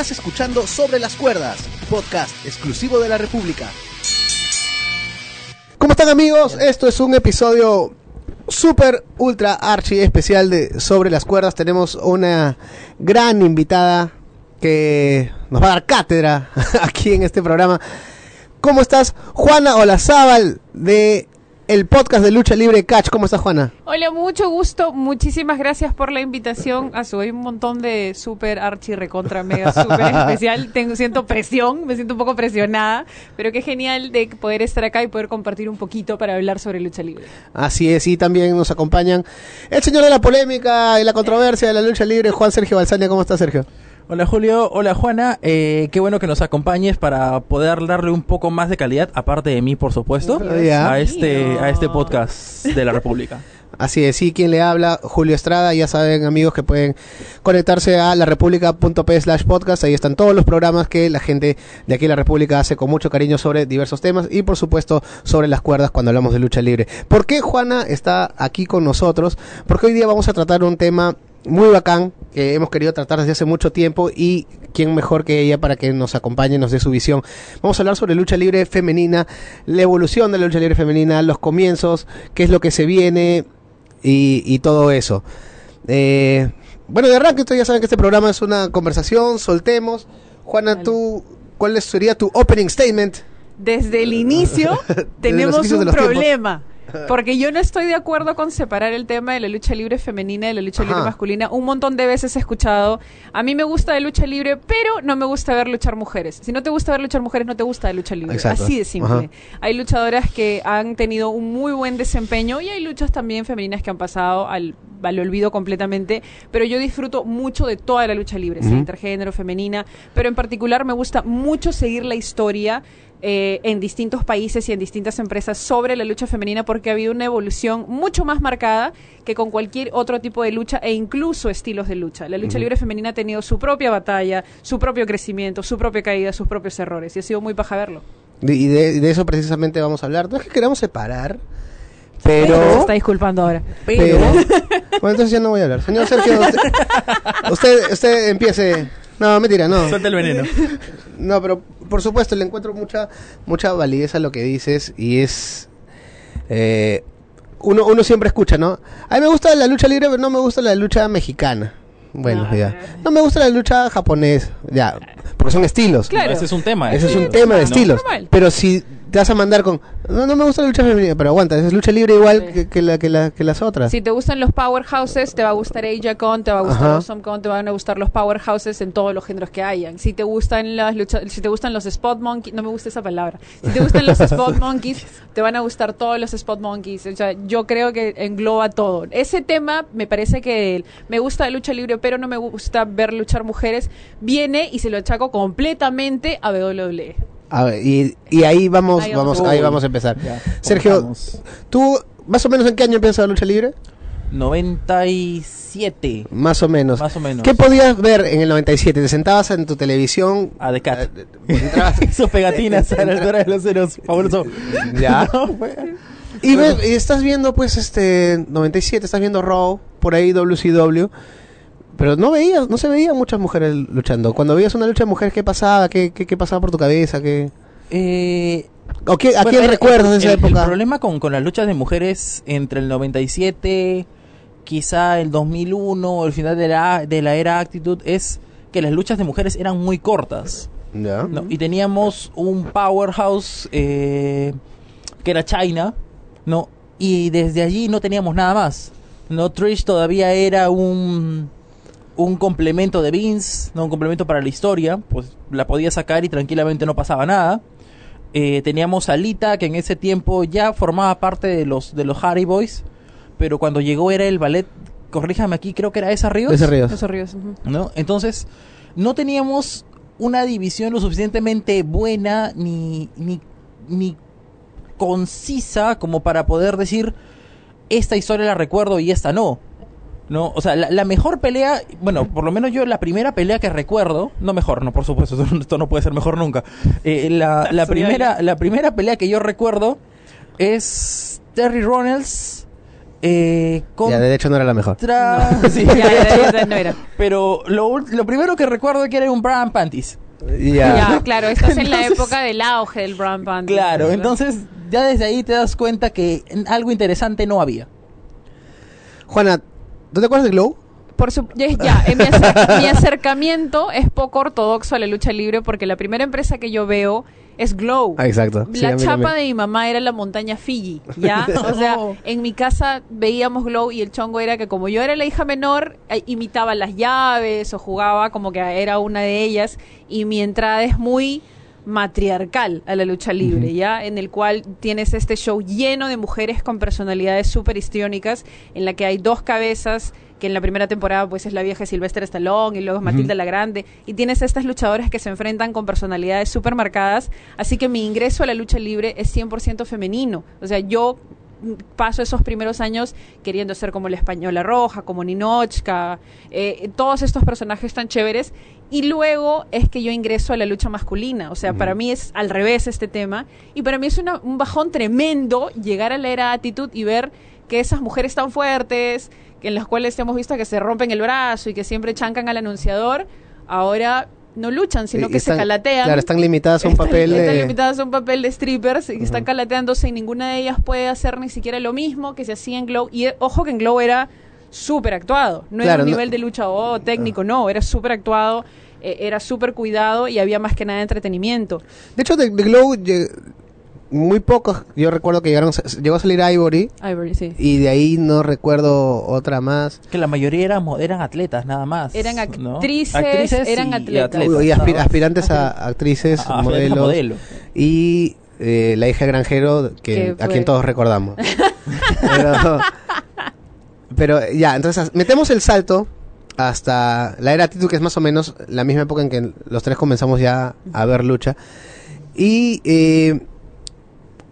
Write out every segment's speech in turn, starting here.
Estás escuchando Sobre las Cuerdas, podcast exclusivo de la República. ¿Cómo están amigos? Esto es un episodio super ultra archi especial de Sobre las Cuerdas. Tenemos una gran invitada que nos va a dar cátedra aquí en este programa. ¿Cómo estás? Juana Olazábal de el podcast de Lucha Libre Catch. ¿Cómo estás, Juana? Hola, mucho gusto. Muchísimas gracias por la invitación. A su un montón de super archi recontra mega super especial. Tengo, siento presión, me siento un poco presionada, pero qué genial de poder estar acá y poder compartir un poquito para hablar sobre lucha libre. Así es, y también nos acompañan el señor de la polémica y la controversia de la lucha libre, Juan Sergio Balsania. ¿Cómo está, Sergio? Hola Julio, hola Juana, eh, qué bueno que nos acompañes para poder darle un poco más de calidad, aparte de mí por supuesto, a este, a este podcast de la República. Así es, sí, quien le habla, Julio Estrada, ya saben amigos que pueden conectarse a la república.p slash podcast, ahí están todos los programas que la gente de aquí en la República hace con mucho cariño sobre diversos temas y por supuesto sobre las cuerdas cuando hablamos de lucha libre. ¿Por qué Juana está aquí con nosotros? Porque hoy día vamos a tratar un tema muy bacán que hemos querido tratar desde hace mucho tiempo y quién mejor que ella para que nos acompañe, nos dé su visión. Vamos a hablar sobre lucha libre femenina, la evolución de la lucha libre femenina, los comienzos, qué es lo que se viene y, todo eso. Eh, bueno, de arranque ustedes ya saben que este programa es una conversación, soltemos. Juana, tú, ¿cuál sería tu opening statement? Desde el inicio tenemos un problema. Porque yo no estoy de acuerdo con separar el tema de la lucha libre femenina de la lucha libre masculina. Un montón de veces he escuchado, a mí me gusta de lucha libre, pero no me gusta ver luchar mujeres. Si no te gusta ver luchar mujeres, no te gusta de lucha libre. Así de simple. Hay luchadoras que han tenido un muy buen desempeño y hay luchas también femeninas que han pasado al, olvido completamente, pero yo disfruto mucho de toda la lucha libre, intergénero, femenina, pero en particular me gusta mucho seguir la historia eh, en distintos países y en distintas empresas sobre la lucha femenina porque ha habido una evolución mucho más marcada que con cualquier otro tipo de lucha e incluso estilos de lucha. La lucha libre femenina ha tenido su propia batalla, su propio crecimiento, su propia caída, sus propios errores y ha sido muy paja verlo. Y de, eso precisamente vamos a hablar. No es que queramos separar, pero... Se está disculpando ahora. Pero... bueno, entonces ya no voy a hablar. Señor Sergio, usted, usted empiece no, mentira, no. Suelta el veneno. No, pero por supuesto le encuentro mucha mucha validez a lo que dices y es eh, uno uno siempre escucha, ¿no? A mí me gusta la lucha libre, pero no me gusta la lucha mexicana. Bueno, ah, ya. No me gusta la lucha japonesa, ya, porque son estilos. Claro. Ese es un tema. Ese es un tema de estilos. Pero si te vas a mandar con no, no me gusta la lucha femenina, pero aguanta, es lucha libre igual que, la, que, la, que las otras. Si te gustan los powerhouses, te va a gustar Aja Con, te va a gustar Awesome Con, te van a gustar los powerhouses en todos los géneros que hayan. Si te gustan las luchas, si te gustan los spot monkeys, no me gusta esa palabra. Si te gustan los spot monkeys, te van a gustar todos los spot monkeys. O sea, yo creo que engloba todo. Ese tema me parece que me gusta de lucha libre, pero no me gusta ver luchar mujeres. Viene y se lo achaco completamente a WWE y, ahí vamos, ahí vamos, ahí vamos a empezar. Sergio, ¿tú más o menos en qué año empiezas la lucha libre? 97. Más o menos. Más o menos. ¿Qué podías ver en el 97? ¿Te sentabas en tu televisión? A de Hizo pegatinas a la altura de los ceros. Fabuloso. Ya. y, y estás viendo, pues, este 97, estás viendo Raw, por ahí WCW. Pero no veías, no se veían muchas mujeres luchando. Cuando veías una lucha de mujeres, ¿qué pasaba? ¿Qué, qué, pasaba por tu cabeza? ¿Qué... Eh, ¿O qué, ¿A quién recuerdas de esa época? El problema con, con las luchas de mujeres entre el 97, quizá el 2001 el final de la, de la era Actitud es que las luchas de mujeres eran muy cortas. ¿no? Y teníamos un powerhouse eh, que era China, ¿no? Y desde allí no teníamos nada más. No, Trish todavía era un un complemento de Vince, no un complemento para la historia, pues la podía sacar y tranquilamente no pasaba nada. Eh, teníamos a Lita, que en ese tiempo ya formaba parte de los, de los Harry Boys, pero cuando llegó era el ballet, corríjame aquí, creo que era esa Ríos. Esa Ríos. Esa Ríos. ¿No? Entonces, no teníamos una división lo suficientemente buena ni, ni, ni concisa como para poder decir, esta historia la recuerdo y esta no. No, o sea, la, mejor pelea, bueno, por lo menos yo la primera pelea que recuerdo, no mejor, no, por supuesto, esto, no puede ser mejor nunca. Eh, la, la primera, la primera pelea que yo recuerdo es Terry Ronalds Eh, ya, de hecho no era la mejor. sí, ya, no era. Pero lo, lo primero que recuerdo es que era un Brown Panties. Ya, claro, estás en la época del auge del Brown Panties. Claro, entonces ya desde ahí te das cuenta que algo interesante no había. Juana, ¿tú te acuerdas de Glow? Por su, ya, mi, acercamiento es poco ortodoxo a la lucha libre porque la primera empresa que yo veo es Glow. Ah, exacto. la chapa de mi mamá era la montaña Fiji, ¿ya? O sea, en mi casa veíamos Glow y el chongo era que como yo era la hija menor, eh, imitaba las llaves o jugaba como que era una de ellas y mi entrada es muy matriarcal a la lucha libre, ¿ya? En el cual tienes este show lleno de mujeres con personalidades súper histriónicas, en la que hay dos cabezas que en la primera temporada pues es la vieja Sylvester Stallone y luego es Matilda la Grande y tienes estas luchadoras que se enfrentan con personalidades súper marcadas, así que mi ingreso a la lucha libre es 100% femenino, o sea, yo paso esos primeros años queriendo ser como la española roja, como Ninochka, eh, todos estos personajes tan chéveres. Y luego es que yo ingreso a la lucha masculina. O sea, para mí es al revés este tema. Y para mí es un bajón tremendo llegar a la era Attitude y ver que esas mujeres tan fuertes, en las cuales hemos visto que se rompen el brazo y que siempre chancan al anunciador, ahora no luchan, sino que se calatean. Claro, están limitadas a un papel de... Están limitadas a un papel de strippers y están calateándose y ninguna de ellas puede hacer ni siquiera lo mismo que se hacía en Glow. Y ojo que en Glow era súper actuado, no era un nivel de lucha o oh, técnico, no, era súper actuado, eh, era súper cuidado y había más que nada entretenimiento. De hecho, de, de Glow muy pocos, yo recuerdo que llegaron, llegó a salir Ivory. Ivory, sí. Y de ahí no recuerdo otra más. Que la mayoría eran, eran atletas, nada más. Eran actrices, eran atletas. Y, aspirantes a actrices, modelo. Y eh, la hija de granjero, que, a quien todos recordamos. pero, ya, entonces metemos el salto hasta la era Titu, que es más o menos la misma época en que los tres comenzamos ya a ver lucha. Y eh,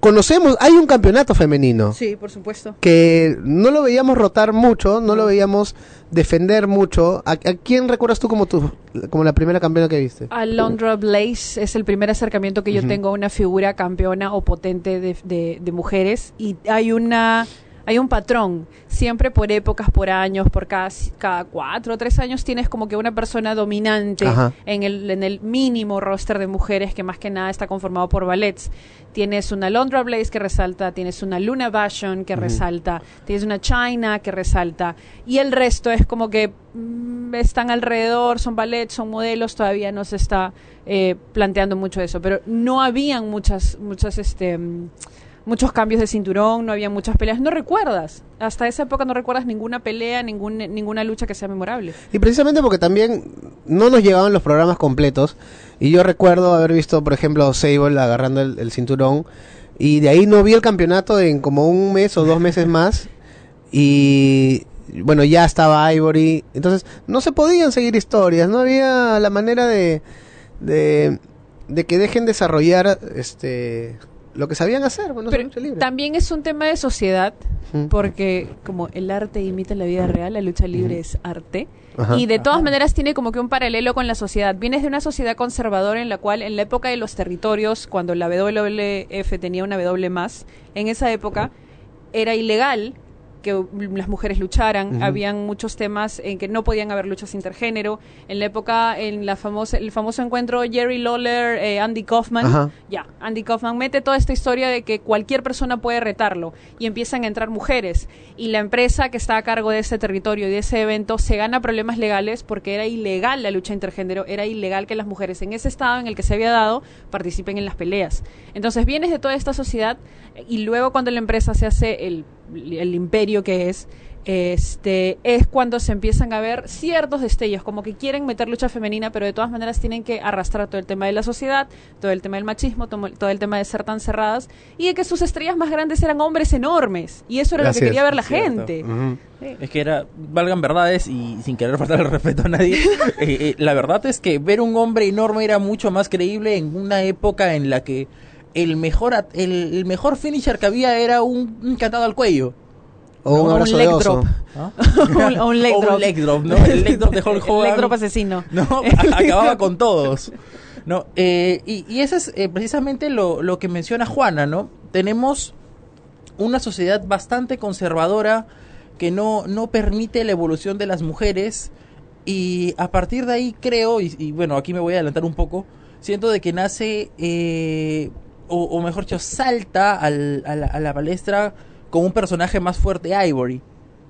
conocemos, hay un campeonato femenino. Sí, por supuesto. Que no lo veíamos rotar mucho, no lo veíamos defender mucho. ¿A, quién recuerdas tú como tu, como la primera campeona que viste? Alondra Blaze es el primer acercamiento que yo tengo a una figura campeona o potente de, de mujeres. Y hay una hay un patrón. Siempre por épocas, por años, por cada, cada cuatro o tres años tienes como que una persona dominante en el, en el mínimo roster de mujeres que más que nada está conformado por ballets. Tienes una Londra Blaze que resalta, tienes una Luna Vashon que resalta, tienes una China que resalta y el resto es como que mm, están alrededor, son ballets, son modelos, todavía no se está eh, planteando mucho eso, pero no habían muchas, muchas, este... Muchos cambios de cinturón, no había muchas peleas. No recuerdas, hasta esa época no recuerdas ninguna pelea, ningún, ninguna lucha que sea memorable. Y precisamente porque también no nos llegaban los programas completos. Y yo recuerdo haber visto, por ejemplo, Sable agarrando el, cinturón. Y de ahí no vi el campeonato en como un mes o dos meses más. Y bueno, ya estaba Ivory. Entonces no se podían seguir historias, no había la manera de, de que dejen desarrollar este lo que sabían hacer, bueno, lucha libre. También es un tema de sociedad, porque como el arte imita la vida real, la lucha libre es arte. y de todas maneras tiene como que un paralelo con la sociedad. Vienes de una sociedad conservadora en la cual en la época de los territorios, cuando la WWF tenía una W más, en esa época era ilegal que las mujeres lucharan, habían muchos temas en que no podían haber luchas intergénero. En la época, en la famosa, el famoso encuentro Jerry Lawler, eh, Andy Kaufman, ya, Andy Kaufman mete toda esta historia de que cualquier persona puede retarlo y empiezan a entrar mujeres. Y la empresa que está a cargo de ese territorio y de ese evento se gana problemas legales porque era ilegal la lucha intergénero, era ilegal que las mujeres en ese estado en el que se había dado participen en las peleas. Entonces vienes de toda esta sociedad y luego cuando la empresa se hace el el imperio que es, este, es cuando se empiezan a ver ciertos destellos, como que quieren meter lucha femenina, pero de todas maneras tienen que arrastrar todo el tema de la sociedad, todo el tema del machismo, todo el tema de ser tan cerradas, y de que sus estrellas más grandes eran hombres enormes, y eso era lo que quería ver la gente. Es que era, valgan verdades y sin querer faltar el respeto a nadie, eh, eh, la verdad es que ver un hombre enorme era mucho más creíble en una época en la que el mejor, el, mejor finisher que había era un, un cantado al cuello. O un, un leg drop. ¿Ah? o un leg drop. un leg drop, ¿no? El leg drop de Hulk Hogan. El leg drop asesino. No, acababa con todos. No, eh, y, y eso es eh, precisamente lo, lo que menciona Juana, ¿no? Tenemos una sociedad bastante conservadora que no, no permite la evolución de las mujeres y a partir de ahí creo, y, bueno, aquí me voy a adelantar un poco, siento de que nace, eh, o, mejor dicho, salta al, a, la, palestra con un personaje más fuerte, Ivory.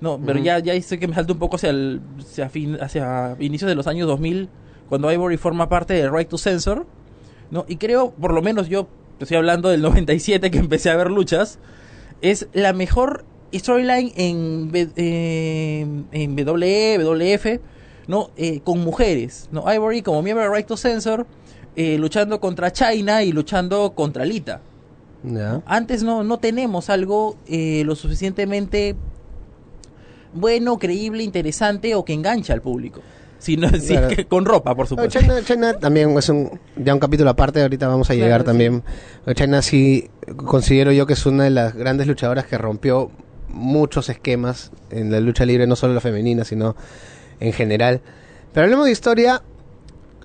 No, pero ya, ya sé que me salta un poco hacia, el, hacia, fin, hacia inicios de los años 2000, cuando Ivory forma parte de Right to Censor. ¿no? Y creo, por lo menos yo estoy hablando del 97 que empecé a ver luchas, es la mejor storyline en, en, en WWE, WF, ¿no? Eh, con mujeres, ¿no? Ivory como miembro de Right to Censor, eh, luchando contra China y luchando contra Lita. Antes no, no tenemos algo eh, lo suficientemente bueno, creíble, interesante o que engancha al público. Si no, con ropa, por supuesto. China, también es un, ya un capítulo aparte, ahorita vamos a llegar también. China sí considero yo que es una de las grandes luchadoras que rompió muchos esquemas en la lucha libre, no solo la femenina, sino en general. Pero hablemos de historia.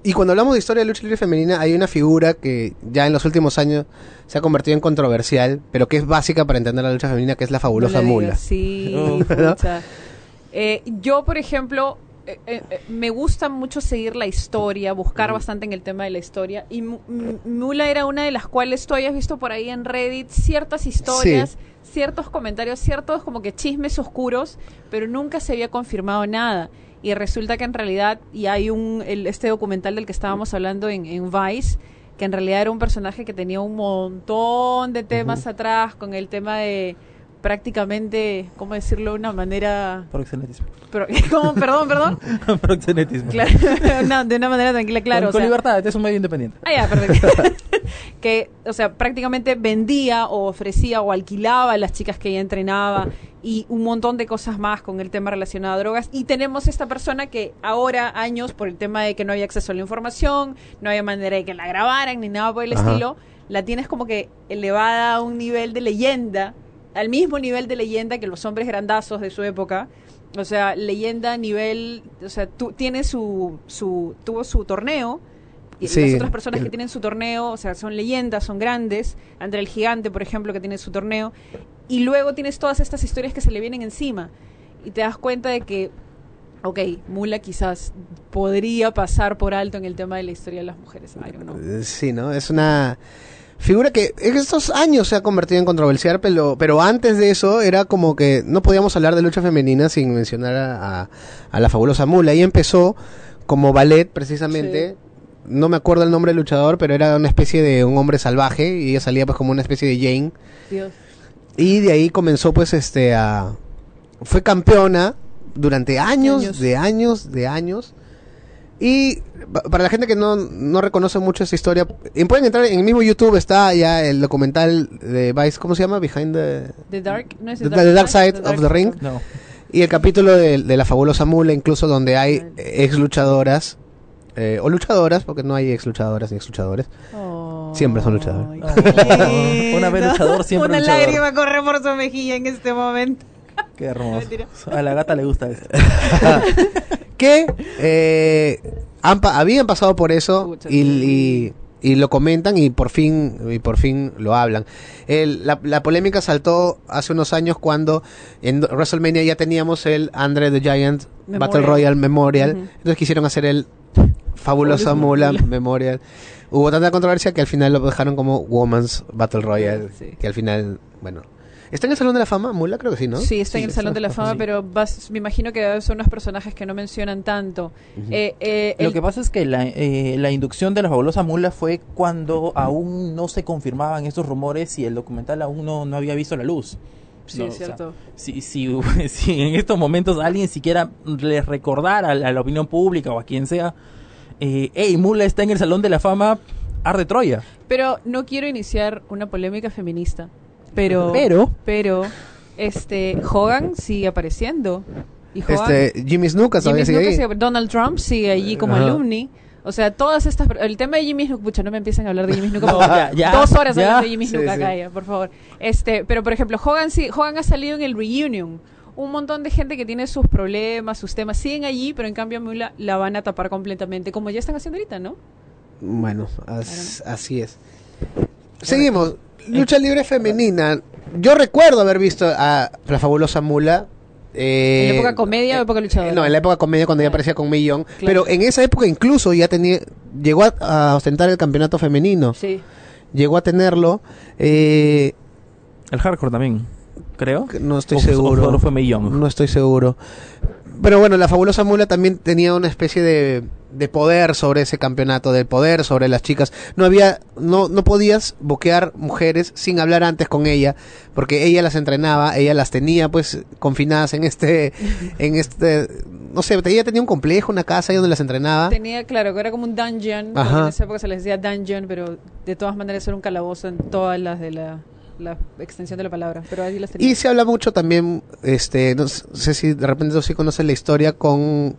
Y cuando hablamos de historia de lucha libre femenina, hay una figura que ya en los últimos años se ha convertido en controversial, pero que es básica para entender la lucha femenina, que es la fabulosa mula. Sí, eh, yo, por ejemplo, eh, eh, me gusta mucho seguir la historia, buscar bastante en el tema de la historia. Y Mula era una de las cuales tú hayas visto por ahí en Reddit ciertas historias, ciertos comentarios, ciertos como que chismes oscuros, pero nunca se había confirmado nada y resulta que en realidad, y hay un, este documental del que estábamos hablando en, Vice, que en realidad era un personaje que tenía un montón de temas atrás, con el tema de prácticamente, ¿cómo decirlo de una manera? Proxenetismo. ¿Cómo? Perdón, perdón. Proxenetismo. Claro, de una manera tranquila, claro. Con, libertad, es un medio independiente. Ah, ya, perfecto. que, o sea, prácticamente vendía o ofrecía o alquilaba a las chicas que ella entrenaba y un montón de cosas más con el tema relacionado a drogas. Y tenemos esta persona que ahora, años, por el tema de que no había acceso a la información, no había manera de que la grabaran ni nada por el estilo, la tienes como que elevada a un nivel de leyenda, al mismo nivel de leyenda que los hombres grandazos de su época. O sea, leyenda a nivel, o sea, tú, tiene su, su, tuvo su torneo, y las otras personas que tienen su torneo, o sea, son leyendas, son grandes. André el Gigante, por ejemplo, que tiene su torneo. Y luego tienes todas estas historias que se le vienen encima. Y te das cuenta de que, ok, Mula quizás podría pasar por alto en el tema de la historia de las mujeres. Sí, ¿no? Es una figura que en estos años se ha convertido en controversial, pero, pero antes de eso era como que no podíamos hablar de lucha femenina sin mencionar a, la fabulosa Mula. Y empezó como ballet, precisamente. No me acuerdo el nombre del luchador, pero era una especie de un hombre salvaje y ella salía pues como una especie de Jane. Dios. Y de ahí comenzó pues este a... Fue campeona durante años, de años, de años. Y para la gente que no, no reconoce mucho esa historia, pueden entrar en el mismo YouTube, está ya el documental de Vice, ¿cómo se llama? Behind the... Dark, dark, Side of the Ring. Y el capítulo de, la fabulosa mula, incluso donde hay ex luchadoras, eh, o luchadoras, porque no hay ex luchadoras ni ex luchadores. Siempre son luchadores. Una vez luchador, siempre Una lágrima corre por su mejilla en este momento. Qué hermoso. A la gata le gusta esto. que eh, habían pasado por eso y, y, lo comentan y por fin y por fin lo hablan. la, la, polémica saltó hace unos años cuando en WrestleMania ya teníamos el Andre the Giant Battle Royale Memorial. Entonces quisieron hacer el fabulosa mula Memorial hubo tanta controversia que al final lo dejaron como Woman's Battle Royale. Que al final, bueno. ¿Está en el Salón de la Fama, Mula? Creo que sí, ¿no? Sí, está en el Salón de la Fama, pero me imagino que son unos personajes que no mencionan tanto. Eh, eh, lo que pasa es que la, eh, la inducción de la fabulosa Mula fue cuando aún no se confirmaban estos rumores y el documental aún no, no había visto la luz. Sí, es cierto. si, si, si, en estos momentos alguien siquiera les recordara a la opinión pública o a quien sea eh, hey, Mula está en el Salón de la Fama Arde Troya. Pero no quiero iniciar una polémica feminista. Pero, pero, pero, este, Hogan sigue apareciendo. Y este, Jimmy Snuka Jimmy sigue Donald Trump sigue allí como alumni. O sea, todas estas... El tema de Jimmy Snuka... Pucha, no me empiecen a hablar de Jimmy Snuka. dos horas hablando de Jimmy Snuka, calla, por favor. Este, pero, por ejemplo, Hogan, sí, Hogan ha salido en el Reunion un montón de gente que tiene sus problemas, sus temas, siguen allí, pero en cambio a la, van a tapar completamente, como ya están haciendo ahorita, ¿no? Bueno, así es. Seguimos. Lucha libre femenina. Yo recuerdo haber visto a la fabulosa Mula ¿En la época comedia o época luchadora? No, en la época comedia cuando ya aparecía con Millón. Pero en esa época incluso ya tenía, llegó a, ostentar el campeonato femenino. Sí. Llegó a tenerlo. Eh, el hardcore también, creo. No estoy seguro. no fue Millón. No estoy seguro. Pero bueno, la fabulosa mula también tenía una especie de, de, poder sobre ese campeonato, de poder sobre las chicas. No había, no, no podías boquear mujeres sin hablar antes con ella, porque ella las entrenaba, ella las tenía pues confinadas en este, en este, no sé, ella tenía un complejo, una casa ahí donde las entrenaba. Tenía, claro, que era como un dungeon, en esa época se les decía dungeon, pero de todas maneras era un calabozo en todas las de la la extensión de la palabra, pero ahí las Y se habla mucho también, este, no sé si de repente tú sí conoces la historia con,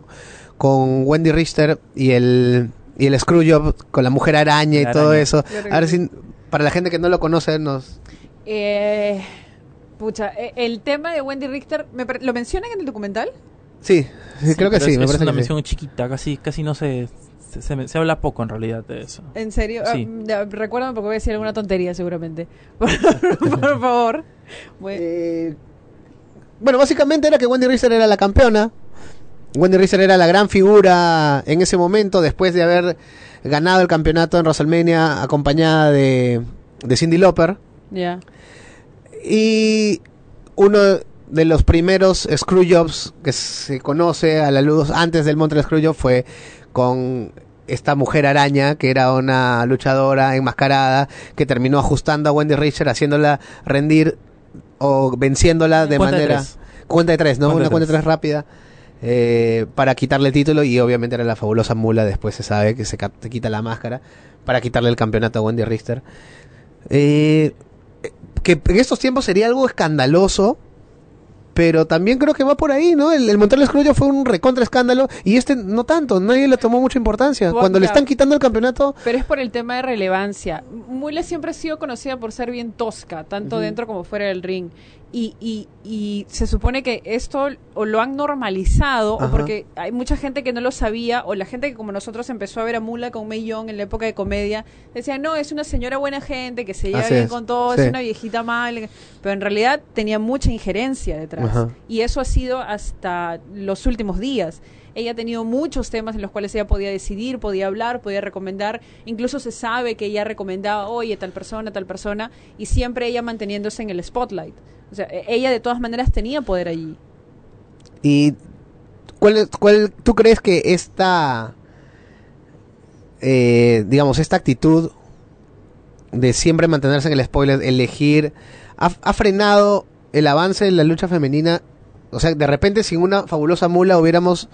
con Wendy Richter y el, y el Screwjob con la mujer araña y todo eso. A ver si, para la gente que no lo conoce, nos... Eh, pucha, e, el tema de Wendy Richter, ¿lo mencionan en el documental? Sí, creo que sí. Es, me parece una mención chiquita, casi, casi no se se, habla poco en realidad de eso. ¿En serio? Sí. Ah, recuérdame porque voy a decir alguna tontería seguramente. por, favor. Eh, bueno. básicamente era que Wendy Rizzer era la campeona. Wendy Rizzer era la gran figura en ese momento, después de haber ganado el campeonato en WrestleMania acompañada de, de Cindy Lauper. Y uno de los primeros screwjobs que se conoce a la luz antes del Montreal Screwjob fue con esta mujer araña, que era una luchadora enmascarada, que terminó ajustando a Wendy Richter, haciéndola rendir o venciéndola de manera... Cuenta de tres, ¿no? una cuenta de tres rápida. Eh, para quitarle el título y obviamente era la fabulosa mula, después se sabe que se, quita la máscara para quitarle el campeonato a Wendy Richter. Eh, que en estos tiempos sería algo escandaloso pero también creo que va por ahí, ¿no? El, el Montreal fue un recontra escándalo y este no tanto, nadie le tomó mucha importancia. Cuando le están quitando el campeonato... Pero es por el tema de relevancia. Mule siempre ha sido conocida por ser bien tosca, tanto dentro como fuera del ring. Y, y, y, se supone que esto o lo han normalizado o porque hay mucha gente que no lo sabía o la gente que como nosotros empezó a ver a Mula con May Young en la época de comedia decía no es una señora buena gente que se lleva bien con todos es una viejita mal pero en realidad tenía mucha injerencia detrás. Y eso ha sido hasta los últimos días. Ella ha tenido muchos temas en los cuales ella podía decidir, podía hablar, podía recomendar. Incluso se sabe que ella recomendaba, oye, tal persona, tal persona, y siempre ella manteniéndose en el spotlight. O sea, e-, ella de todas maneras tenía poder allí. ¿Y cuál, cuál tú crees que esta, eh, digamos, esta actitud de siempre mantenerse en el spoiler, elegir, ha, ha, frenado el avance de la lucha femenina? O sea, de repente sin una fabulosa mula hubiéramos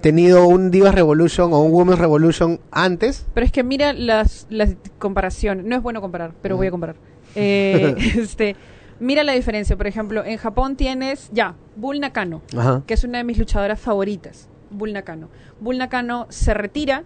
tenido un Divas Revolution o un Women's Revolution antes. Pero es que mira las, la comparación. No es bueno comparar, pero voy a comparar. Eh, este, mira la diferencia. Por ejemplo, en Japón tienes ya Bull Nakano, que es una de mis luchadoras favoritas. Bull Nakano. Bull Nakano se retira.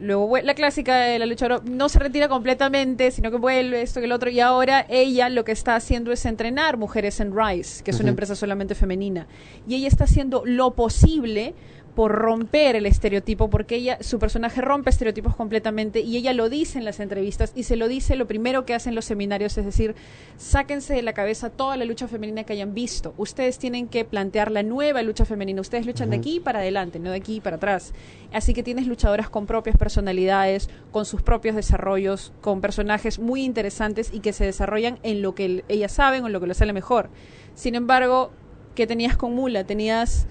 Luego la clásica de la luchadora no se retira completamente, sino que vuelve esto que el otro. Y ahora ella lo que está haciendo es entrenar mujeres en Rise, que es una empresa solamente femenina. Y ella está haciendo lo posible por romper el estereotipo, porque ella, su personaje rompe estereotipos completamente y ella lo dice en las entrevistas y se lo dice lo primero que hacen los seminarios, es decir, sáquense de la cabeza toda la lucha femenina que hayan visto. Ustedes tienen que plantear la nueva lucha femenina. Ustedes luchan de aquí para adelante, no de aquí para atrás. Así que tienes luchadoras con propias personalidades, con sus propios desarrollos, con personajes muy interesantes y que se desarrollan en lo que ellas saben o en lo que les sale mejor. Sin embargo, ¿qué tenías con Mula? Tenías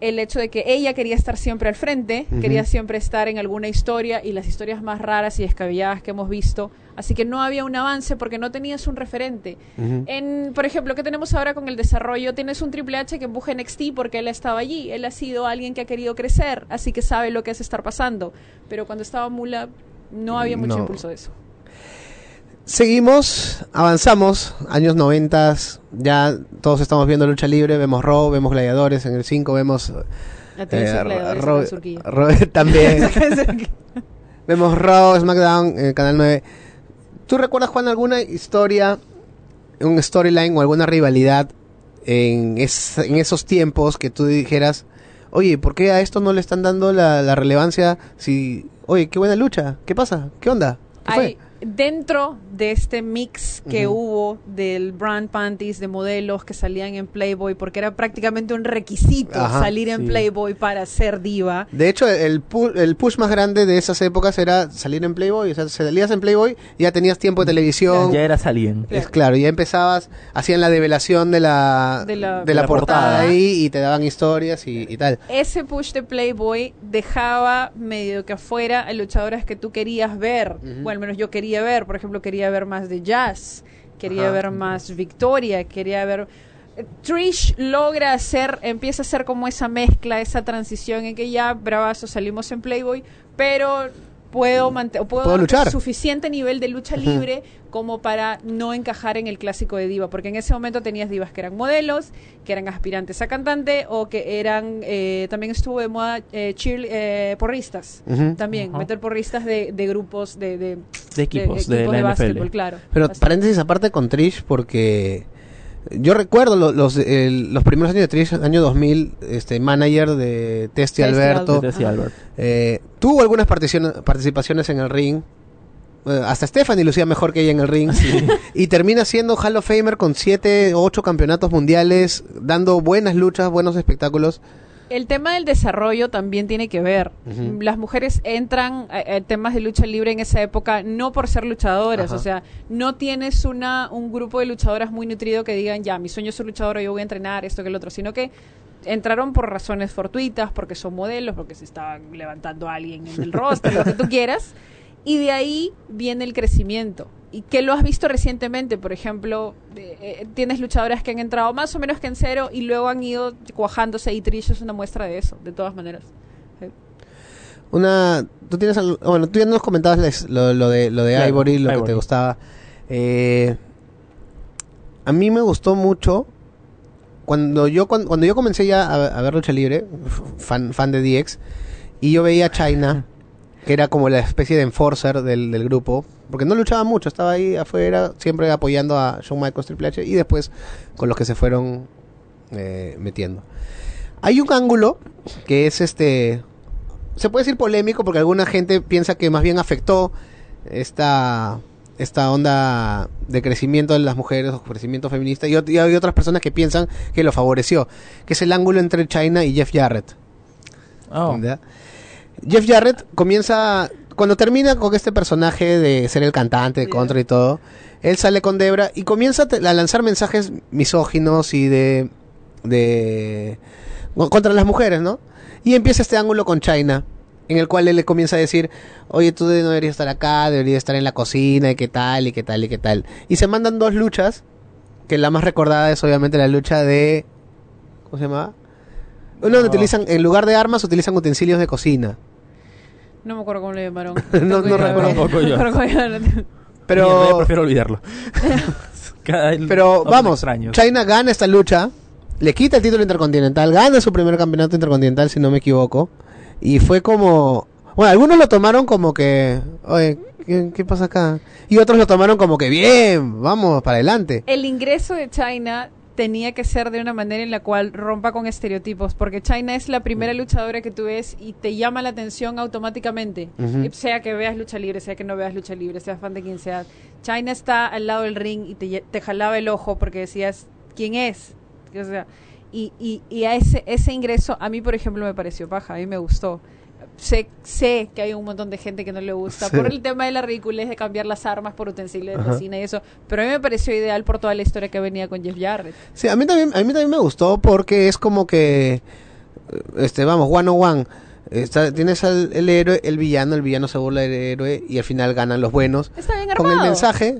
el hecho de que ella quería estar siempre al frente, quería siempre estar en alguna historia y las historias más raras y descabelladas que hemos visto. Así que no había un avance porque no tenías un referente. en, por ejemplo, ¿qué tenemos ahora con el desarrollo? Tienes un Triple H que empuja NXT porque él ha estado allí. Él ha sido alguien que ha querido crecer, así que sabe lo que es estar pasando. Pero cuando estaba Mula, no había mucho impulso de eso. Seguimos, avanzamos, años 90, ya todos estamos viendo lucha libre, vemos Raw, vemos gladiadores, en el 5 vemos... Eh, también. vemos Raw, SmackDown, en el Canal 9. ¿Tú recuerdas, Juan, alguna historia, un storyline o alguna rivalidad en, en esos tiempos que tú dijeras, oye, ¿por qué a esto no le están dando la, relevancia? Si, oye, qué buena lucha, ¿qué pasa? ¿Qué onda? ¿Qué fue? Dentro de este mix que hubo del brand panties de modelos que salían en Playboy, porque era prácticamente un requisito salir en Playboy para ser diva. De hecho, el, el push más grande de esas épocas era salir en Playboy. O sea, salías en Playboy, ya tenías tiempo de televisión. Ya, era salían. Es claro, ya empezabas, hacían la develación de la, de la, portada, ahí y te daban historias y, y, tal. Ese push de Playboy dejaba medio que afuera a luchadoras que tú querías ver, o al menos yo quería ver. Por ejemplo, quería ver más de jazz, quería ver más Victoria, quería ver... Trish logra hacer, empieza a hacer como esa mezcla, esa transición en que ya, bravazo, salimos en Playboy, pero puedo, puedo, luchar. suficiente nivel de lucha libre como para no encajar en el clásico de diva, porque en ese momento tenías divas que eran modelos, que eran aspirantes a cantante o que eran, eh, también estuvo de moda eh, eh porristas, también, meter porristas de, grupos, de, de, equipos, de, básquetbol, claro. Pero paréntesis aparte con Trish, porque yo recuerdo los, los, primeros años de Trish, año 2000, este manager de Testi Alberto. Eh, tuvo algunas participaciones en el ring. Eh, hasta Stephanie lucía mejor que ella en el ring. y termina siendo Hall of Famer con 7 o 8 campeonatos mundiales, dando buenas luchas, buenos espectáculos. El tema del desarrollo también tiene que ver. Las mujeres entran a, temas de lucha libre en esa época no por ser luchadoras, o sea, no tienes una un grupo de luchadoras muy nutrido que digan, ya, mi sueño es ser luchadora, yo voy a entrenar esto que el otro, sino que entraron por razones fortuitas, porque son modelos, porque se estaban levantando a alguien en el rostro, lo que tú quieras, y de ahí viene el crecimiento y que lo has visto recientemente, por ejemplo, eh, tienes luchadoras que han entrado más o menos que en cero y luego han ido cuajándose y Trish es una muestra de eso, de todas maneras. Una, tú tienes, bueno, tú ya nos comentabas lo, de lo de Ivory, lo que te gustaba. Eh, a mí me gustó mucho cuando yo cuando, yo comencé ya a, ver lucha libre, fan fan de DX, y yo veía a China que era como la especie de enforcer del, del grupo, porque no luchaba mucho, estaba ahí afuera, siempre apoyando a Shawn Michaels Triple H y después con los que se fueron eh, metiendo. Hay un ángulo que es este, se puede decir polémico porque alguna gente piensa que más bien afectó esta esta onda de crecimiento de las mujeres o crecimiento feminista y, hay otras personas que piensan que lo favoreció, que es el ángulo entre China y Jeff Jarrett. Oh. Jeff Jarrett comienza cuando termina con este personaje de ser el cantante de Contra y todo, él sale con Debra y comienza a lanzar mensajes misóginos y de de contra las mujeres, ¿no? Y empieza este ángulo con China, en el cual él le comienza a decir, oye, tú no deberías estar acá, deberías estar en la cocina, y qué tal, y qué tal, y qué tal. Y se mandan dos luchas, que la más recordada es obviamente la lucha de... ¿Cómo se llama? Uno donde utilizan, en lugar de armas, utilizan utensilios de cocina. No me acuerdo cómo le llamaron. no, no recuerdo yo. Pero prefiero olvidarlo. pero vamos, China gana esta lucha, le quita el título intercontinental, gana su primer campeonato intercontinental si no me equivoco, y fue como, bueno, algunos lo tomaron como que, oye, ¿qué, qué pasa acá? Y otros lo tomaron como que bien, vamos para adelante. El ingreso de China tenía que ser de una manera en la cual rompa con estereotipos, porque China es la primera luchadora que tú ves y te llama la atención automáticamente, sea que veas lucha libre, sea que no veas lucha libre, seas fan de quien sea. China está al lado del ring y te, te jalaba el ojo porque decías, ¿quién es? O sea, y, y, y a ese, ese ingreso, a mí, por ejemplo, me pareció paja, a mí me gustó sé, sé que hay un montón de gente que no le gusta por el tema de la ridiculez de cambiar las armas por utensilios de cocina y eso, pero a mí me pareció ideal por toda la historia que venía con Jeff Jarrett. Sí, a mí también, a mí también me gustó porque es como que, este, vamos, one on one. Está, tienes al, el héroe, el villano, el villano se burla del héroe y al final ganan los buenos. Está bien armado. Con el mensaje,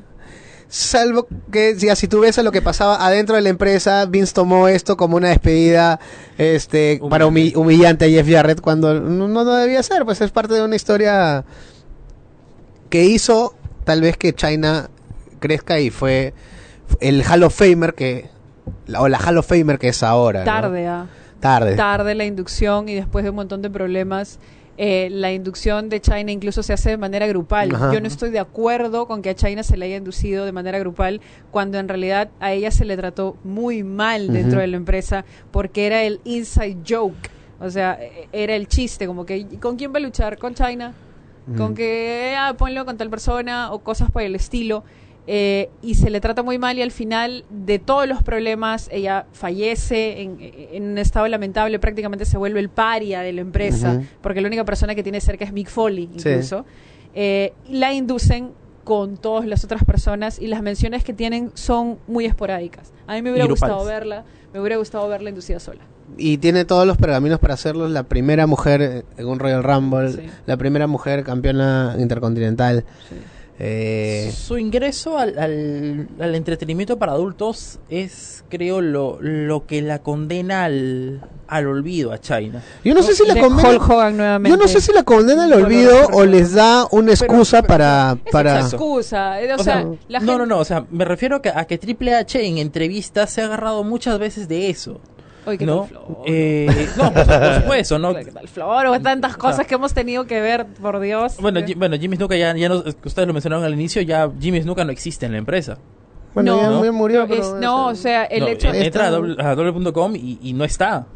Salvo que ya, si tú ves a lo que pasaba adentro de la empresa, Vince tomó esto como una despedida este para humillante a Jeff Jarrett cuando no, no debía ser, pues es parte de una historia que hizo tal vez que China crezca y fue el Hall of Famer que o la Hall of Famer que es ahora. Tarde, ah. Tarde. Tarde la inducción y después de un montón de problemas eh, la inducción de China incluso se hace de manera grupal. Yo no estoy de acuerdo con que a China se le haya inducido de manera grupal cuando en realidad a ella se le trató muy mal dentro de la empresa porque era el inside joke. O sea, e-, era el chiste, como que ¿con quién va a luchar? ¿Con China? con que ah, ponlo con tal persona o cosas por el estilo. Eh, y se le trata muy mal y al final de todos los problemas ella fallece en, un estado lamentable, prácticamente se vuelve el paria de la empresa, porque la única persona que tiene cerca es Mick Foley incluso. Eh, la inducen con todas las otras personas y las menciones que tienen son muy esporádicas. A mí me hubiera gustado verla, me hubiera gustado verla inducida sola. Y tiene todos los pergaminos para hacerlo, la primera mujer en un Royal Rumble, la primera mujer campeona intercontinental. Eh, Su ingreso al, al, entretenimiento para adultos es, creo, lo, lo que la condena al, al olvido a China. Yo no sé si la condena, yo no sé si la condena al olvido o les da una excusa para para excusa, no, no, no, o sea, me refiero a que, a que Triple H en entrevistas se ha agarrado muchas veces de eso. ¿No? Eh, no, por, supuesto, ¿no? ¿Qué tal Floro? Tantas cosas que hemos tenido que ver, por Dios. Bueno, bueno Jimmy Snuka ya, ya no, ustedes lo mencionaron al inicio, ya Jimmy Snuka no existe en la empresa. Bueno, no, ya murió, pero... no, o sea, el hecho... Entra a doble.com y, y no está.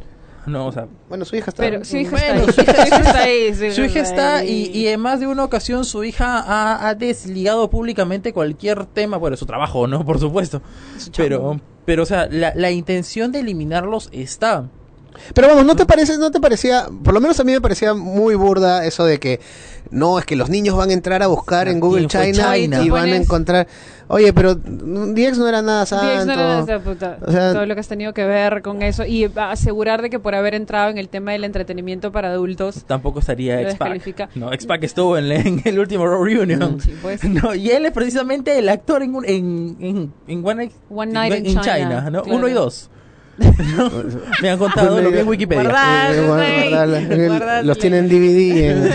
No, o sea, bueno, su hija está. Pero su hija está ahí. Su hija está, y, y, en más de una ocasión su hija ha, ha, desligado públicamente cualquier tema, bueno, su trabajo, ¿no? Por supuesto. Pero, pero, o sea, la, la intención de eliminarlos está. Pero vamos, ¿no te parece, no te parecía, por lo menos a mí me parecía muy burda eso de que no, es que los niños van a entrar a buscar en Google China, y van a encontrar, oye, pero DX no era nada santo. DX no era nada puta. todo lo que has tenido que ver con eso y asegurar de que por haber entrado en el tema del entretenimiento para adultos tampoco estaría X-Pac. No, X-Pac estuvo en, el último Raw Reunion. Mm, no, y él es precisamente el actor en, en, en, One, Night, in, China, ¿no? Uno y dos. Me han contado lo que es Wikipedia. los tienen DVD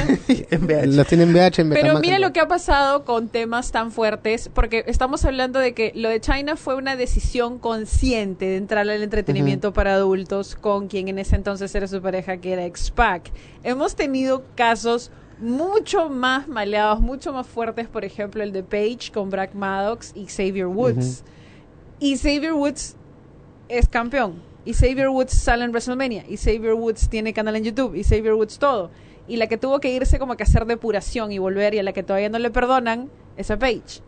en, los tienen VH en Pero mira lo que ha pasado con temas tan fuertes, porque estamos hablando de que lo de China fue una decisión consciente de entrar al entretenimiento para adultos con quien en ese entonces era su pareja, que era X-Pac. Hemos tenido casos mucho más maleados, mucho más fuertes, por ejemplo, el de Page con Brad Maddox y Xavier Woods. Y Xavier Woods es campeón. Y Xavier Woods sale en WrestleMania. Y Xavier Woods tiene canal en YouTube. Y Xavier Woods todo. Y la que tuvo que irse como que hacer depuración y volver y a la que todavía no le perdonan esa page.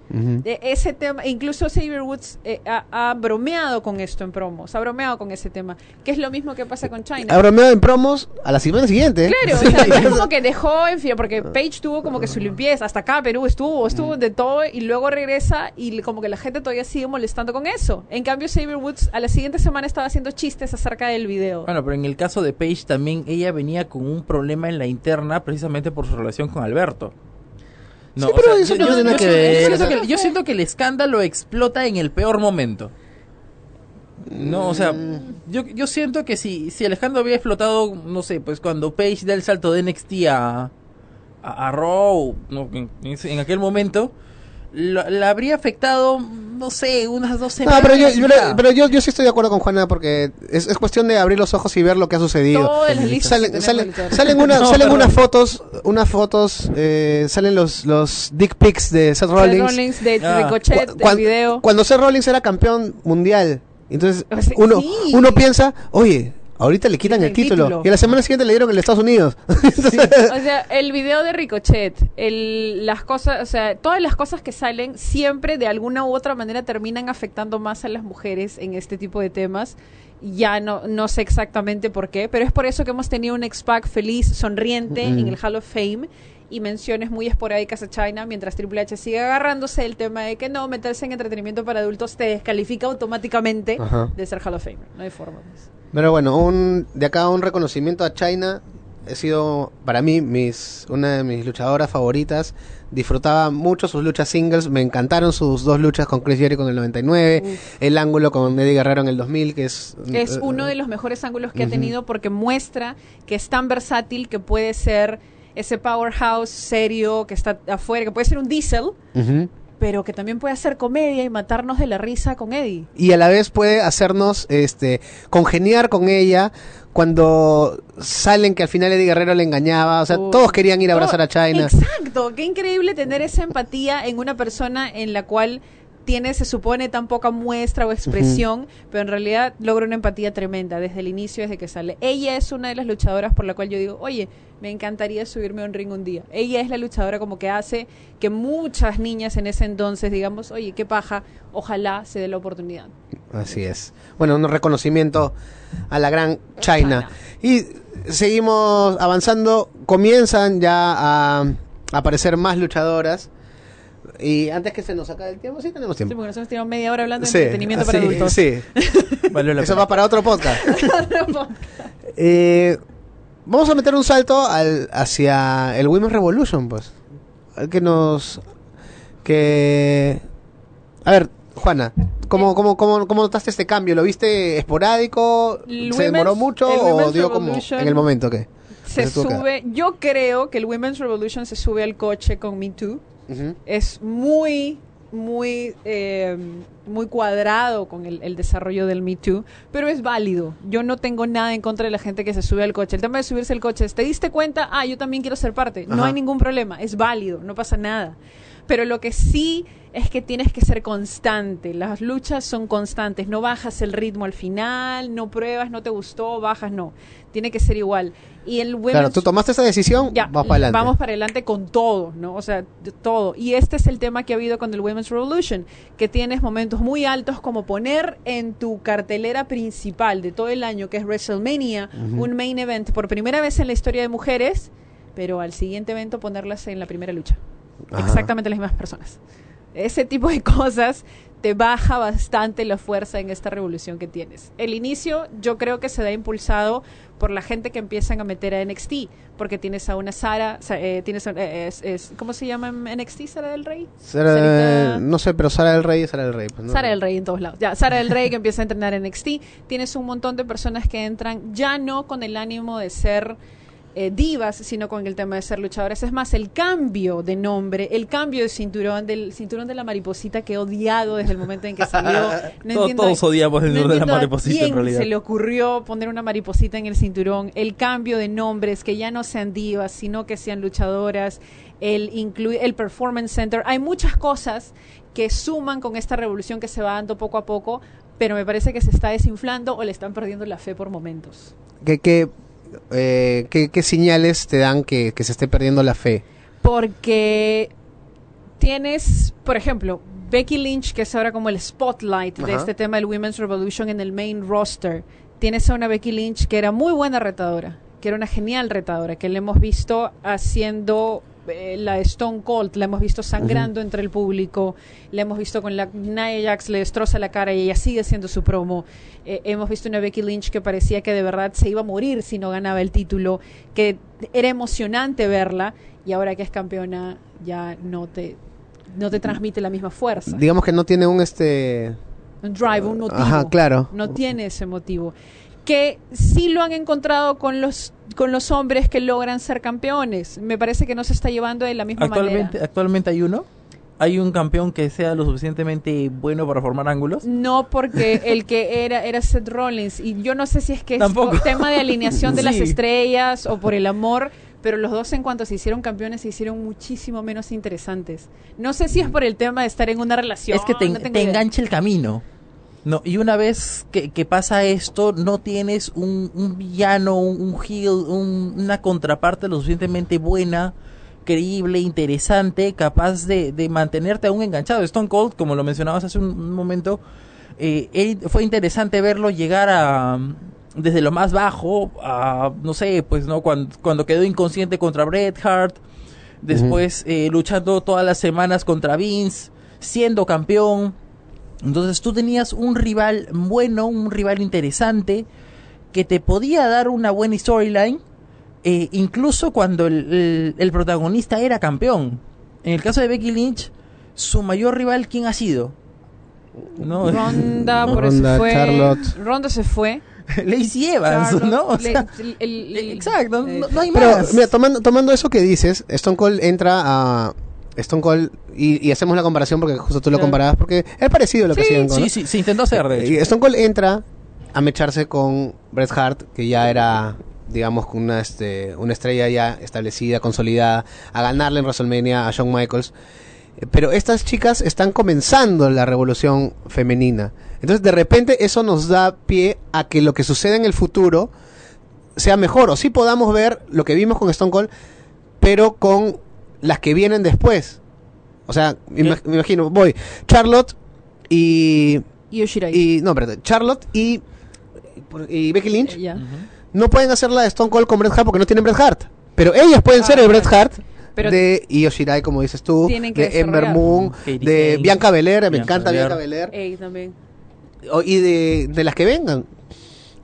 ese tema, incluso Xavier Woods eh, ha, bromeado con esto en promos, ha bromeado con ese tema, que es lo mismo que pasa con China. Ha bromeado en promos a la semana siguiente. Claro, o sea, es como que dejó, en fin, porque Page tuvo como que su limpieza, hasta acá Perú estuvo, estuvo de todo y luego regresa y como que la gente todavía sigue molestando con eso. En cambio, Xavier Woods a la siguiente semana estaba haciendo chistes acerca del video. Bueno, pero en el caso de Page también ella venía con un problema en la interna precisamente por su relación con Alberto. No, yo, siento que, el escándalo explota en el peor momento. No, o sea, mm. yo, yo siento que si, si el escándalo había explotado, no sé, pues cuando Page da el salto de NXT a, a, Raw, en, aquel momento, la habría afectado, no sé, unas dos semanas. pero, yo, pero yo, yo, sí estoy de acuerdo con Juana porque es, es, cuestión de abrir los ojos y ver lo que ha sucedido. Salen, salen, salen, una, salen unas fotos, unas fotos, eh, salen los, los dick pics de Seth Rollins. Seth Rollins de ah. Ricochet, video. Cuando Seth Rollins era campeón mundial. Entonces, uno, uno piensa, oye, Ahorita le quitan el, título. Y a la semana siguiente le dieron el Estados Unidos. o sea, el video de Ricochet, el, las cosas, o sea, todas las cosas que salen siempre de alguna u otra manera terminan afectando más a las mujeres en este tipo de temas. Ya no, no sé exactamente por qué, pero es por eso que hemos tenido un X-Pac feliz, sonriente en el Hall of Fame y menciones muy esporádicas a China, mientras Triple H sigue agarrándose el tema de que no, meterse en entretenimiento para adultos te descalifica automáticamente de ser Hall of Fame. No hay forma. Pues. Pero bueno, un, de acá un reconocimiento a China. He sido para mí mis, una de mis luchadoras favoritas. Disfrutaba mucho sus luchas singles. Me encantaron sus dos luchas con Chris Jericho en el 99. El ángulo con Eddie Guerrero en el 2000, que es... Es eh, uno de los mejores ángulos que ha tenido porque muestra que es tan versátil que puede ser ese powerhouse serio que está afuera, que puede ser un diesel, pero que también puede hacer comedia y matarnos de la risa con Eddie. Y a la vez puede hacernos este congeniar con ella cuando salen que al final Eddie Guerrero le engañaba, o sea, todos querían ir a abrazar a China. Exacto, qué increíble tener esa empatía en una persona en la cual tiene, se supone, tan poca muestra o expresión, pero en realidad logra una empatía tremenda desde el inicio, desde que sale. Ella es una de las luchadoras por la cual yo digo, oye, me encantaría subirme a un ring un día. Ella es la luchadora como que hace que muchas niñas en ese entonces digamos, oye, qué paja, ojalá se dé la oportunidad. Así es. Bueno, un reconocimiento a la gran China. Y seguimos avanzando, comienzan ya a aparecer más luchadoras. Y antes que se nos acabe el tiempo, sí tenemos tiempo. Sí, porque nosotros tenemos media hora hablando de entretenimiento para adultos. Sí, Eso va para otro podcast. eh, vamos a meter un salto al, hacia el Women's Revolution, pues. Que nos... Que... A ver, Juana, ¿cómo, cómo, cómo, cómo notaste este cambio? ¿Lo viste esporádico? ¿Se demoró mucho o dio como en el momento que? Se sube, yo creo que el Women's Revolution se sube al coche con Me Too. Es muy muy eh, muy cuadrado con el, desarrollo del Me Too, pero es válido. Yo no tengo nada en contra de la gente que se sube al coche. El tema de subirse al coche es, ¿te diste cuenta? Ah, yo también quiero ser parte. No hay ningún problema, es válido, no pasa nada. Pero lo que sí es que tienes que ser constante. Las luchas son constantes. No bajas el ritmo al final, no pruebas, no te gustó, bajas, no. Tiene que ser igual. Y el Claro, tú tomaste esa decisión, ya, vamos para adelante. Vamos para adelante con todo, ¿no? O sea, todo. Y este es el tema que ha habido con el Women's Revolution, que tienes momentos muy altos como poner en tu cartelera principal de todo el año, que es WrestleMania, un main event por primera vez en la historia de mujeres, pero al siguiente evento ponerlas en la primera lucha. Exactamente las mismas personas ese tipo de cosas te baja bastante la fuerza en esta revolución que tienes. El inicio yo creo que se da impulsado por la gente que empiezan a meter a NXT, porque tienes a una Sara, eh, tienes eh, es, ¿cómo se llama en NXT? Sara del Rey. no sé, pero Sara del Rey es Sara del Rey. Pues, Sara del Rey en todos lados. Ya, Sara del Rey que empieza a entrenar en NXT. Tienes un montón de personas que entran ya no con el ánimo de ser eh, divas, sino con el tema de ser luchadoras. Es más, el cambio de nombre, el cambio de cinturón, del cinturón de la mariposita que he odiado desde el momento en que salió. todos, odiamos el cinturón de la mariposita en realidad. se le ocurrió poner una mariposita en el cinturón? El cambio de nombres, que ya no sean divas, sino que sean luchadoras, el, incluir el Performance Center. Hay muchas cosas que suman con esta revolución que se va dando poco a poco, pero me parece que se está desinflando o le están perdiendo la fe por momentos. Que, que eh, ¿qué, señales te dan que, se esté perdiendo la fe? Porque tienes, por ejemplo, Becky Lynch, que es ahora como el spotlight de este tema del Women's Revolution en el main roster. Tienes a una Becky Lynch que era muy buena retadora, que era una genial retadora, que le hemos visto haciendo eh, la Stone Cold, la hemos visto sangrando entre el público, la hemos visto con la Nia Jax, le destroza la cara y ella sigue haciendo su promo. Eh, hemos visto una Becky Lynch que parecía que de verdad se iba a morir si no ganaba el título, que era emocionante verla y ahora que es campeona ya no te no te transmite la misma fuerza. Digamos que no tiene un este un drive, un motivo. claro. No tiene ese motivo que sí lo han encontrado con los con los hombres que logran ser campeones. Me parece que no se está llevando de la misma actualmente, manera. Actualmente hay uno. ¿Hay un campeón que sea lo suficientemente bueno para formar ángulos? No, porque el que era era Seth Rollins y yo no sé si es que es por tema de alineación de las estrellas o por el amor, pero los dos en cuanto se hicieron campeones se hicieron muchísimo menos interesantes. No sé si es por el tema de estar en una relación. Es que te, te engancha el camino. No, y una vez que, pasa esto, no tienes un, villano, un, heel, una contraparte lo suficientemente buena, creíble, interesante, capaz de, mantenerte aún enganchado. Stone Cold, como lo mencionabas hace un, momento, eh, fue interesante verlo llegar a desde lo más bajo a no sé pues no cuando, quedó inconsciente contra Bret Hart después eh, luchando todas las semanas contra Vince siendo campeón entonces tú tenías un rival bueno, un rival interesante, que te podía dar una buena storyline, eh, incluso cuando el, protagonista era campeón. En el caso de Becky Lynch, su mayor rival, ¿quién ha sido? No, Ronda, por eso fue. Charlotte. Ronda se fue. Lacey Evans, ¿no? exacto, no, hay Pero, mira, tomando, tomando eso que dices, Stone Cold entra a Stone Cold, y, hacemos la comparación porque justo tú lo comparabas, porque es parecido a lo que hacían Sí, sí, sí, intentó hacer, de hecho. Y Stone Cold entra a mecharse con Bret Hart, que ya era, digamos, una, este, una estrella ya establecida, consolidada, a ganarle en WrestleMania a Shawn Michaels. Pero estas chicas están comenzando la revolución femenina. Entonces, de repente, eso nos da pie a que lo que suceda en el futuro sea mejor. O sí podamos ver lo que vimos con Stone Cold, pero con las que vienen después. O sea, me imagino, voy, Charlotte y... Y no, perdón, Charlotte y, y Becky Lynch no pueden hacer la de Stone Cold con Bret Hart porque no tienen Bret Hart. Pero ellas pueden ser el Bret Hart de Io Shirai, como dices tú, de Ember Moon, de Bianca Belair, me encanta Bianca Belair. y de, de las que vengan.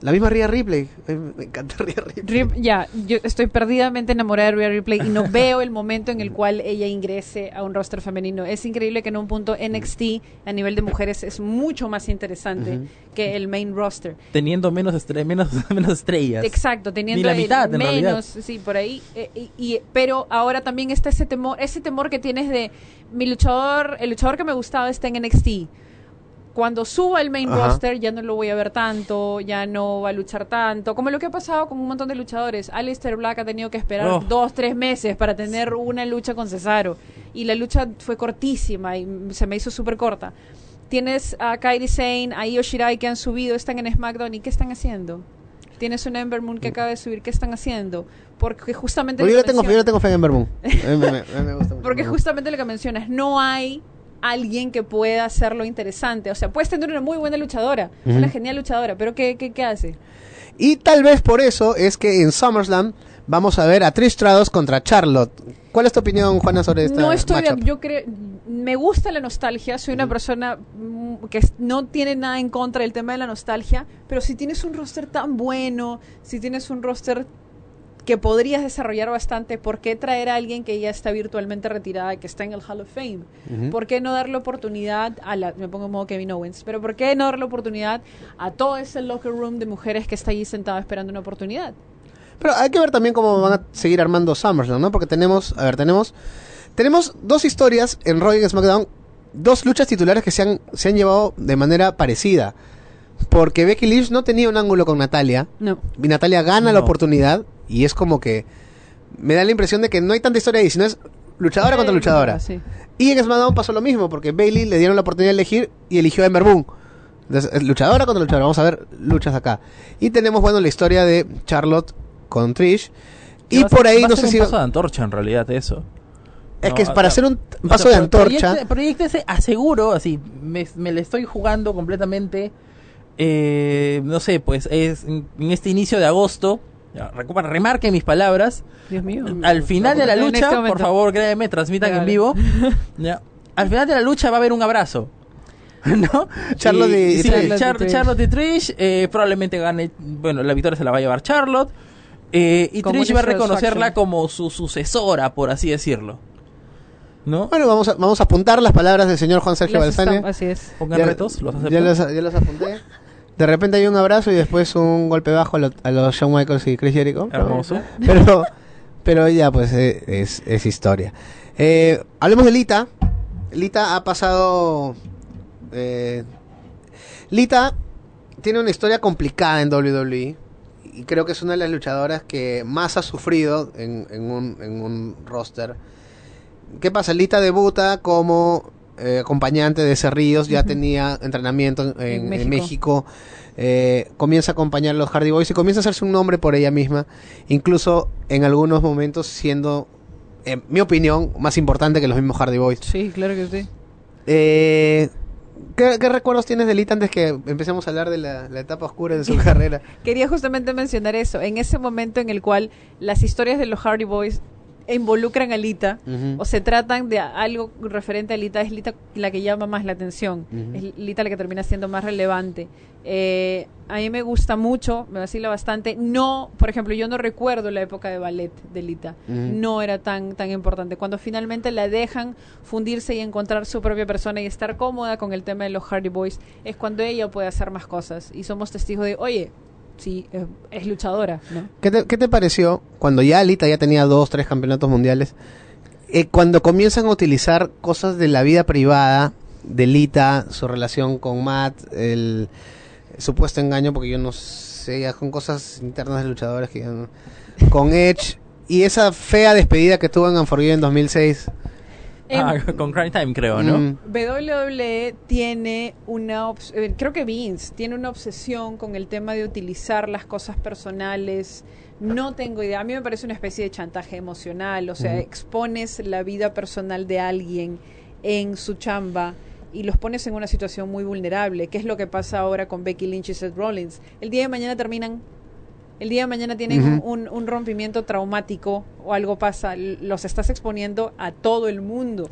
La misma Rhea Ripley. Me encanta Rhea Ripley. ya, yo estoy perdidamente enamorada de Rhea Ripley y no veo el momento en el cual ella ingrese a un roster femenino. Es increíble que en un punto NXT a nivel de mujeres es mucho más interesante que el main roster. Teniendo menos, menos, menos estrellas. Exacto, teniendo la mitad, menos, sí, por ahí. Eh, y, pero ahora también está ese temor, ese temor que tienes de mi luchador, el luchador que me gustaba está en NXT cuando suba el main roster ya no lo voy a ver tanto, ya no va a luchar tanto, como lo que ha pasado con un montón de luchadores. Alistair Black ha tenido que esperar oh. dos, tres meses para tener una lucha con Cesaro y la lucha fue cortísima y se me hizo súper corta. Tienes a Kairi Sane, a Io Shirai que han subido, están en SmackDown y ¿qué están haciendo? Tienes una Ember Moon que acaba de subir, ¿qué están haciendo? Porque justamente... yo, tengo, yo tengo fe en Ember Moon. Porque justamente lo que mencionas, no hay alguien que pueda hacerlo interesante. O sea, puedes tener una muy buena luchadora, una genial luchadora, pero ¿qué, qué, hace? Y tal vez por eso es que en SummerSlam vamos a ver a Trish Stratus contra Charlotte. ¿Cuál es tu opinión, Juana, sobre esta No estoy, yo creo, me gusta la nostalgia, soy una persona mm, que no tiene nada en contra del tema de la nostalgia, pero si tienes un roster tan bueno, si tienes un roster que podrías desarrollar bastante, ¿por qué traer a alguien que ya está virtualmente retirada, que está en el Hall of Fame? ¿Por qué no darle oportunidad a la, me pongo en modo Kevin Owens, pero ¿por qué no darle oportunidad a todo ese locker room de mujeres que está allí sentado esperando una oportunidad? Pero hay que ver también cómo van a seguir armando SummerSlam, ¿no? Porque tenemos, a ver, tenemos, tenemos dos historias en Raw y SmackDown, dos luchas titulares que se han, se han llevado de manera parecida. Porque Becky Lynch no tenía un ángulo con Natalia. No. Y Natalia gana la oportunidad y es como que me da la impresión de que no hay tanta historia ahí, sino es luchadora contra luchadora. Y en SmackDown pasó lo mismo, porque Bailey le dieron la oportunidad de elegir y eligió a Ember Moon. Entonces, luchadora contra luchadora. Vamos a ver luchas acá. Y tenemos, bueno, la historia de Charlotte con Trish. Y por ahí no sé si. Es un paso de antorcha en realidad, eso. Es que es para hacer un paso de antorcha. Proyecte, aseguro, así, me, me le estoy jugando completamente. Eh, no sé, pues es en este inicio de agosto remarque mis palabras. Dios mío. Al final de la lucha, este por favor, créeme, transmitan en vivo. Al final de la lucha va a haber un abrazo. ¿No? Charlotte y, Charlotte, y Trish. Eh, probablemente gane. Bueno, la victoria se la va a llevar Charlotte. Eh, y Trish va a reconocerla como su sucesora, por así decirlo. ¿No? Bueno, vamos a, vamos a apuntar las palabras del señor Juan Sergio Balsani. Así es. Pongan retos, los ya ya los apunté. De repente hay un abrazo y después un golpe bajo a, los Shawn Michaels y Chris Jericho. Hermoso. Pero, pero ya, pues eh, es, es historia. Eh, hablemos de Lita. Lita ha pasado. Eh, Lita tiene una historia complicada en WWE. Y creo que es una de las luchadoras que más ha sufrido en, en, un, en un roster. ¿Qué pasa? Lita debuta como eh, acompañante de Cerrillos, ya tenía entrenamiento en, México. Eh, comienza a acompañar a los Hardy Boys y comienza a hacerse un nombre por ella misma, incluso en algunos momentos siendo, en mi opinión, más importante que los mismos Hardy Boys. Sí, claro que sí. Eh, ¿qué, recuerdos tienes de Lita antes que empecemos a hablar de la, la etapa oscura de su carrera? Quería justamente mencionar eso, en ese momento en el cual las historias de los Hardy Boys involucran a Lita o se tratan de algo referente a Lita, es Lita la que llama más la atención, es Lita la que termina siendo más relevante. Eh, a mí me gusta mucho, me vacila bastante. No, por ejemplo, yo no recuerdo la época de ballet de Lita, no era tan, tan importante. Cuando finalmente la dejan fundirse y encontrar su propia persona y estar cómoda con el tema de los Hardy Boys, es cuando ella puede hacer más cosas. Y somos testigos de, oye, sí, es, luchadora. ¿no? ¿Qué, te, pareció cuando ya Alita ya tenía dos, tres campeonatos mundiales? Eh, cuando comienzan a utilizar cosas de la vida privada de Lita, su relación con Matt, el, supuesto engaño, porque yo no sé, ya con cosas internas de luchadores que con Edge y esa fea despedida que tuvo en Unforgiven en 2006. Ah, con Crime Time creo, ¿no? Mm. WWE tiene una, eh, creo que Vince tiene una obsesión con el tema de utilizar las cosas personales. No tengo idea. A mí me parece una especie de chantaje emocional. O sea, expones la vida personal de alguien en su chamba y los pones en una situación muy vulnerable. ¿Qué es lo que pasa ahora con Becky Lynch y Seth Rollins? El día de mañana terminan el día de mañana tienen un, rompimiento traumático o algo pasa, los estás exponiendo a todo el mundo.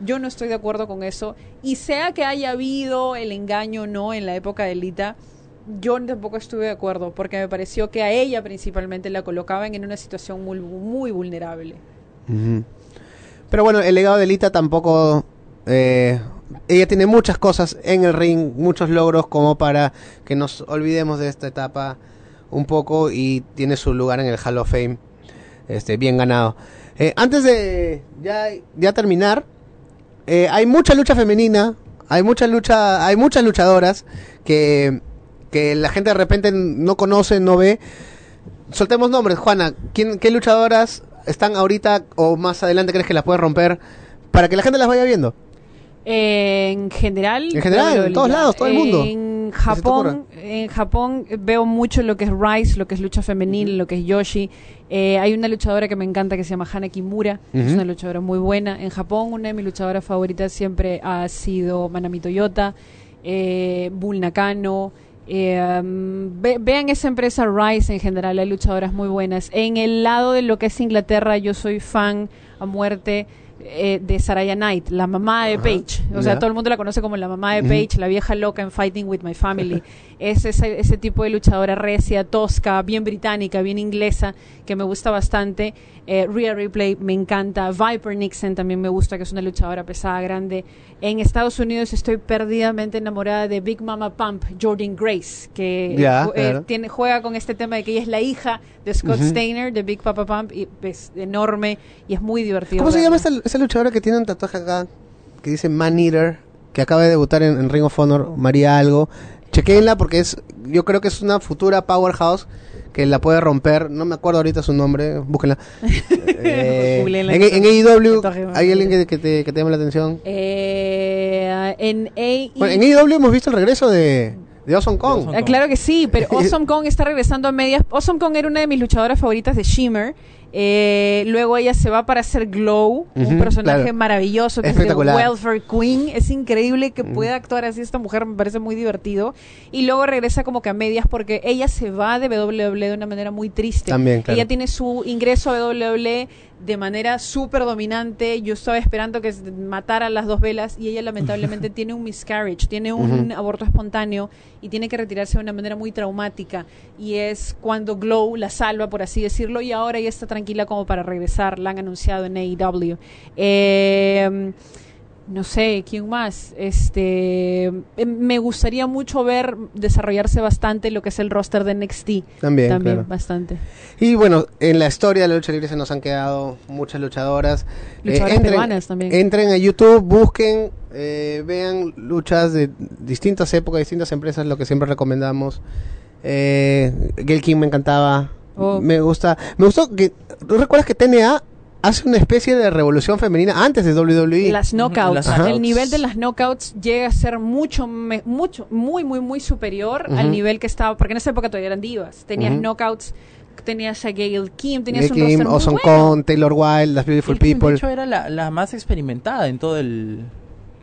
Yo no estoy de acuerdo con eso. Y sea que haya habido el engaño o no en la época de Lita, yo tampoco estuve de acuerdo, porque me pareció que a ella principalmente la colocaban en una situación muy, muy vulnerable. Pero bueno, el legado de Lita tampoco... Eh, ella tiene muchas cosas en el ring, muchos logros como para que nos olvidemos de esta etapa un poco y tiene su lugar en el Hall of Fame este, bien ganado. Eh, antes de ya, ya terminar, eh, hay mucha lucha femenina, hay mucha lucha, hay muchas luchadoras que, que la gente de repente no conoce, no ve. Soltemos nombres, Juana, ¿quién, ¿qué luchadoras están ahorita o más adelante crees que las puede romper para que la gente las vaya viendo? En general. En general, en todos lados, todo el mundo. En Japón, en Japón veo mucho lo que es Rice, lo que es lucha femenil, lo que es Yoshi. Eh, hay una luchadora que me encanta que se llama Hana Kimura, es una luchadora muy buena. En Japón, una de mis luchadoras favoritas siempre ha sido Manami Toyota, eh, Bull Nakano. Eh, um, vean esa empresa Rice en general, hay luchadoras muy buenas. En el lado de lo que es Inglaterra, yo soy fan a muerte eh, de Saraya Knight, la mamá de Paige. O sea, todo el mundo la conoce como la mamá de Paige, la vieja loca en Fighting with My Family. es ese, ese tipo de luchadora recia, tosca, bien británica, bien inglesa, que me gusta bastante. Eh, Rhea Ripley me encanta. Viper Nixon también me gusta, que es una luchadora pesada, grande. En Estados Unidos estoy perdidamente enamorada de Big Mama Pump, Jordan Grace, que eh, tiene, juega con este tema de que ella es la hija de Scott Steiner, de Big Papa Pump, y es enorme y es muy divertido. ¿Cómo se llama esa, luchadora que tiene un tatuaje acá que dice Man Eater, que acaba de debutar en, Ring of Honor, María Algo? Chequenla porque es, yo creo que es una futura powerhouse que la puede romper. No me acuerdo ahorita su nombre, búsquenla. eh, en, en, AEW, ¿hay alguien que, que, te, que te llame la atención? Eh, en, bueno, en AEW hemos visto el regreso de, de Awesome Kong. Ah, claro que sí, pero Awesome Kong está regresando a medias. Awesome Kong era una de mis luchadoras favoritas de Shimmer. Eh, luego ella se va para hacer Glow, un personaje maravilloso que es de Welfare Queen. Es increíble que pueda actuar así esta mujer, me parece muy divertido. Y luego regresa como que a medias porque ella se va de WWE de una manera muy triste. También, Ella tiene su ingreso a WWE de manera súper dominante. Yo estaba esperando que matara las dos velas y ella lamentablemente tiene un miscarriage, tiene un aborto espontáneo y tiene que retirarse de una manera muy traumática. Y es cuando Glow la salva, por así decirlo, y ahora ella está tranquila como para regresar. La han anunciado en AEW. Eh, no sé, ¿quién más? Este, em, me gustaría mucho ver desarrollarse bastante lo que es el roster de NXT. También, También bastante. Y bueno, en la historia de la lucha libre se nos han quedado muchas luchadoras. Luchadoras eh, entren, también. Entren a YouTube, busquen, eh, vean luchas de distintas épocas, distintas empresas, lo que siempre recomendamos. Eh, Gail King me encantaba. Oh. Me gusta, me gustó que, ¿tú recuerdas que TNA hace una especie de revolución femenina antes de WWE. Las knockouts. El nivel de las knockouts llega a ser mucho, mucho, muy, muy, muy superior al nivel que estaba, porque en esa época todavía eran divas. Tenías knockouts tenías a Gail Kim, tenías Gail un Kim, Con, Taylor Wilde, Las Beautiful People. De hecho, era la, la, más experimentada en todo el,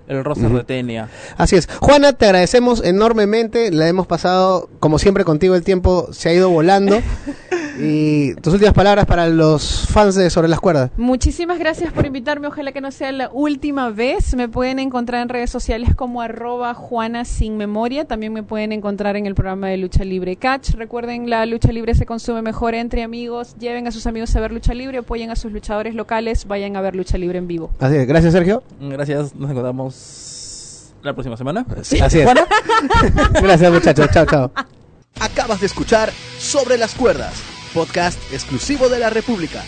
el roster de TNA. Así es. Juana, te agradecemos enormemente. La hemos pasado, como siempre, contigo el tiempo se ha ido volando. Y tus últimas palabras para los fans de Sobre las Cuerdas. Muchísimas gracias por invitarme. Ojalá que no sea la última vez. Me pueden encontrar en redes sociales como arroba Juana Sin Memoria. También me pueden encontrar en el programa de Lucha Libre Catch. Recuerden, la lucha libre se consume mejor entre amigos. Lleven a sus amigos a ver lucha libre, apoyen a sus luchadores locales, vayan a ver lucha libre en vivo. Así es. Gracias, Sergio. Gracias. Nos encontramos la próxima semana. Así es. Gracias, muchachos. Chao, chao. Acabas de escuchar Sobre las Cuerdas podcast exclusivo de la República.